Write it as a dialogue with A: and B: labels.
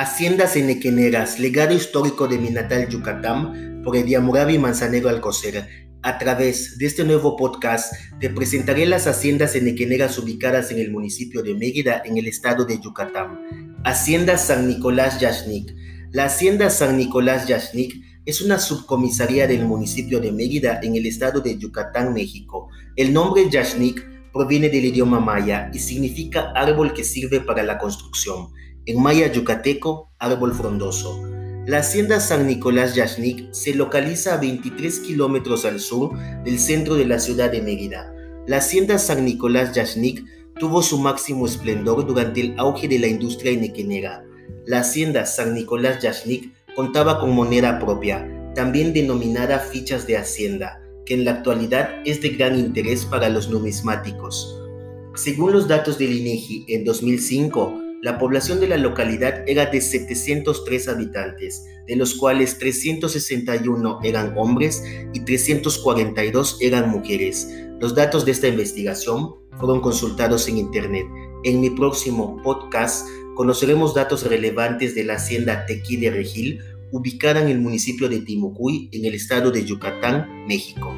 A: Haciendas Enequeneras, legado histórico de mi natal Yucatán, por Ediamurabi Manzanero Alcocer. A través de este nuevo podcast te presentaré las haciendas enequeneras ubicadas en el municipio de Mérida, en el estado de Yucatán. Hacienda San Nicolás Yashnik. La Hacienda San Nicolás Yashnik es una subcomisaría del municipio de Mérida, en el estado de Yucatán, México. El nombre Yashnik proviene del idioma maya y significa árbol que sirve para la construcción en maya yucateco, árbol frondoso. La hacienda San Nicolás Yashnik se localiza a 23 kilómetros al sur del centro de la ciudad de Mérida. La hacienda San Nicolás Yashnik tuvo su máximo esplendor durante el auge de la industria inequenera. La hacienda San Nicolás Yashnik contaba con moneda propia, también denominada fichas de hacienda, que en la actualidad es de gran interés para los numismáticos. Según los datos del INEGI, en 2005, la población de la localidad era de 703 habitantes, de los cuales 361 eran hombres y 342 eran mujeres. Los datos de esta investigación fueron consultados en Internet. En mi próximo podcast conoceremos datos relevantes de la hacienda Tequí de Regil, ubicada en el municipio de Timucuy, en el estado de Yucatán, México.